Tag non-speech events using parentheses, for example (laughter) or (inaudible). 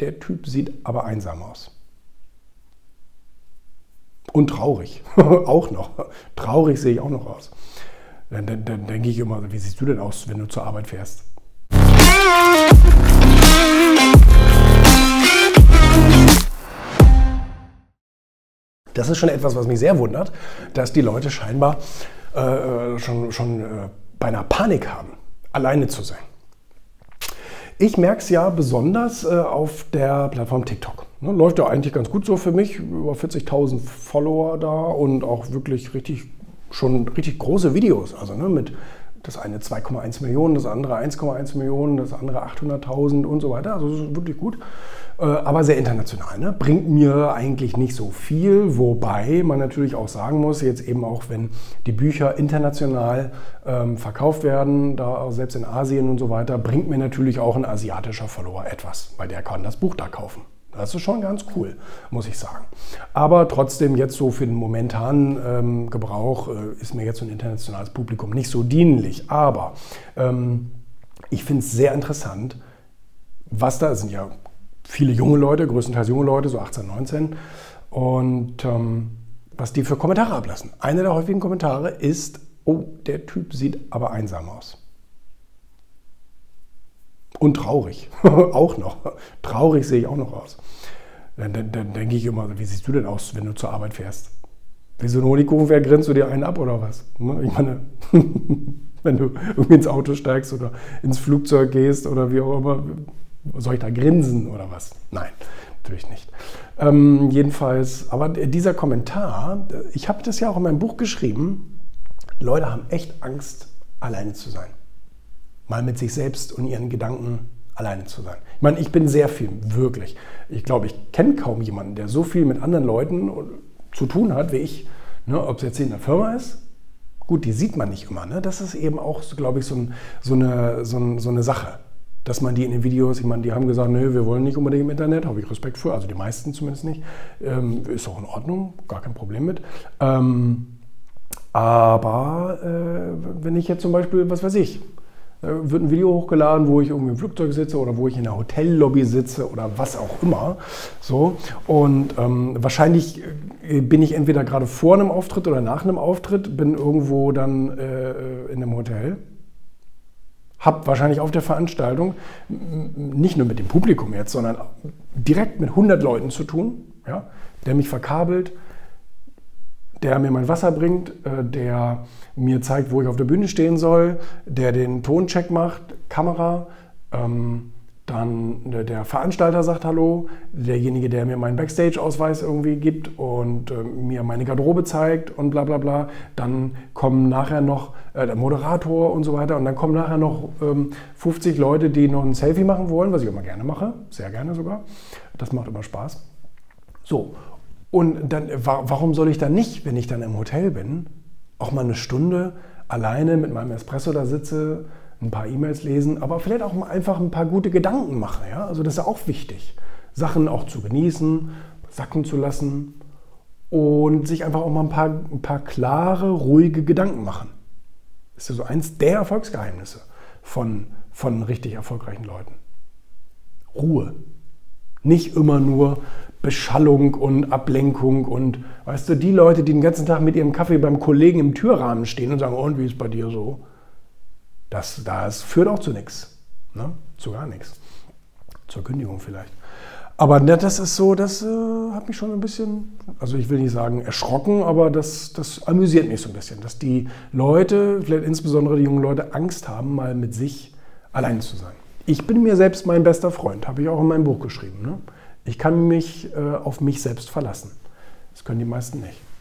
der Typ sieht aber einsam aus. Und traurig. (laughs) auch noch. Traurig sehe ich auch noch aus. Dann, dann, dann denke ich immer, wie siehst du denn aus, wenn du zur Arbeit fährst? Das ist schon etwas, was mich sehr wundert, dass die Leute scheinbar äh, schon, schon äh, beinahe Panik haben, alleine zu sein. Ich merke es ja besonders äh, auf der Plattform TikTok. Ne, läuft ja eigentlich ganz gut so für mich. Über 40.000 Follower da und auch wirklich richtig, schon richtig große Videos. Also ne, mit das eine 2,1 Millionen, das andere 1,1 Millionen, das andere 800.000 und so weiter. Also das ist wirklich gut, äh, aber sehr international. Ne? Bringt mir eigentlich nicht so viel, wobei man natürlich auch sagen muss, jetzt eben auch wenn die Bücher international ähm, verkauft werden, da selbst in Asien und so weiter, bringt mir natürlich auch ein asiatischer Follower etwas, weil der kann das Buch da kaufen. Das ist schon ganz cool, muss ich sagen. Aber trotzdem jetzt so für den momentanen ähm, Gebrauch äh, ist mir jetzt so ein internationales Publikum nicht so dienlich. Aber ähm, ich finde es sehr interessant, was da sind ja viele junge Leute, größtenteils junge Leute, so 18, 19. Und ähm, was die für Kommentare ablassen. Einer der häufigen Kommentare ist, oh, der Typ sieht aber einsam aus. Und traurig. (laughs) auch noch. Traurig sehe ich auch noch aus. Dann, dann, dann, denke ich immer, wie siehst du denn aus, wenn du zur Arbeit fährst? Wie so ein Honigkuchen, grinst du dir einen ab oder was? Ne? Ich meine, (laughs) wenn du irgendwie ins Auto steigst oder ins Flugzeug gehst oder wie auch immer, soll ich da grinsen oder was? Nein, natürlich nicht. Ähm, jedenfalls, aber dieser Kommentar, ich habe das ja auch in meinem Buch geschrieben, Leute haben echt Angst, alleine zu sein mal mit sich selbst und ihren Gedanken alleine zu sein. Ich meine, ich bin sehr viel, wirklich. Ich glaube, ich kenne kaum jemanden, der so viel mit anderen Leuten zu tun hat wie ich. Ne, ob es jetzt in der Firma ist, gut, die sieht man nicht immer. Ne? Das ist eben auch, glaube ich, so, ein, so, eine, so, ein, so eine Sache. Dass man die in den Videos, ich meine, die haben gesagt, nö, wir wollen nicht unbedingt im Internet, habe ich Respekt für, also die meisten zumindest nicht. Ähm, ist auch in Ordnung, gar kein Problem mit. Ähm, aber äh, wenn ich jetzt zum Beispiel, was weiß ich, wird ein Video hochgeladen, wo ich irgendwie im Flugzeug sitze oder wo ich in der Hotellobby sitze oder was auch immer. So. Und ähm, wahrscheinlich äh, bin ich entweder gerade vor einem Auftritt oder nach einem Auftritt, bin irgendwo dann äh, in einem Hotel. Hab wahrscheinlich auf der Veranstaltung nicht nur mit dem Publikum jetzt, sondern direkt mit 100 Leuten zu tun, ja, der mich verkabelt, der mir mein Wasser bringt, äh, der mir zeigt, wo ich auf der Bühne stehen soll, der den Toncheck macht, Kamera, ähm, dann der Veranstalter sagt Hallo, derjenige, der mir meinen Backstage-Ausweis irgendwie gibt und äh, mir meine Garderobe zeigt und bla bla bla. Dann kommen nachher noch äh, der Moderator und so weiter und dann kommen nachher noch ähm, 50 Leute, die noch ein Selfie machen wollen, was ich immer gerne mache, sehr gerne sogar. Das macht immer Spaß. So, und dann, warum soll ich dann nicht, wenn ich dann im Hotel bin, auch mal eine Stunde alleine mit meinem Espresso da sitze, ein paar E-Mails lesen, aber vielleicht auch einfach ein paar gute Gedanken machen. Ja? Also das ist ja auch wichtig, Sachen auch zu genießen, sacken zu lassen und sich einfach auch mal ein paar, ein paar klare, ruhige Gedanken machen. Das ist ja so eins der Erfolgsgeheimnisse von, von richtig erfolgreichen Leuten. Ruhe. Nicht immer nur Beschallung und Ablenkung und weißt du, die Leute, die den ganzen Tag mit ihrem Kaffee beim Kollegen im Türrahmen stehen und sagen, und wie ist bei dir so? Das, das führt auch zu nichts. Ne? Zu gar nichts. Zur Kündigung vielleicht. Aber ne, das ist so, das äh, hat mich schon ein bisschen, also ich will nicht sagen erschrocken, aber das, das amüsiert mich so ein bisschen, dass die Leute, vielleicht insbesondere die jungen Leute, Angst haben, mal mit sich allein zu sein. Ich bin mir selbst mein bester Freund, habe ich auch in meinem Buch geschrieben. Ne? Ich kann mich äh, auf mich selbst verlassen. Das können die meisten nicht.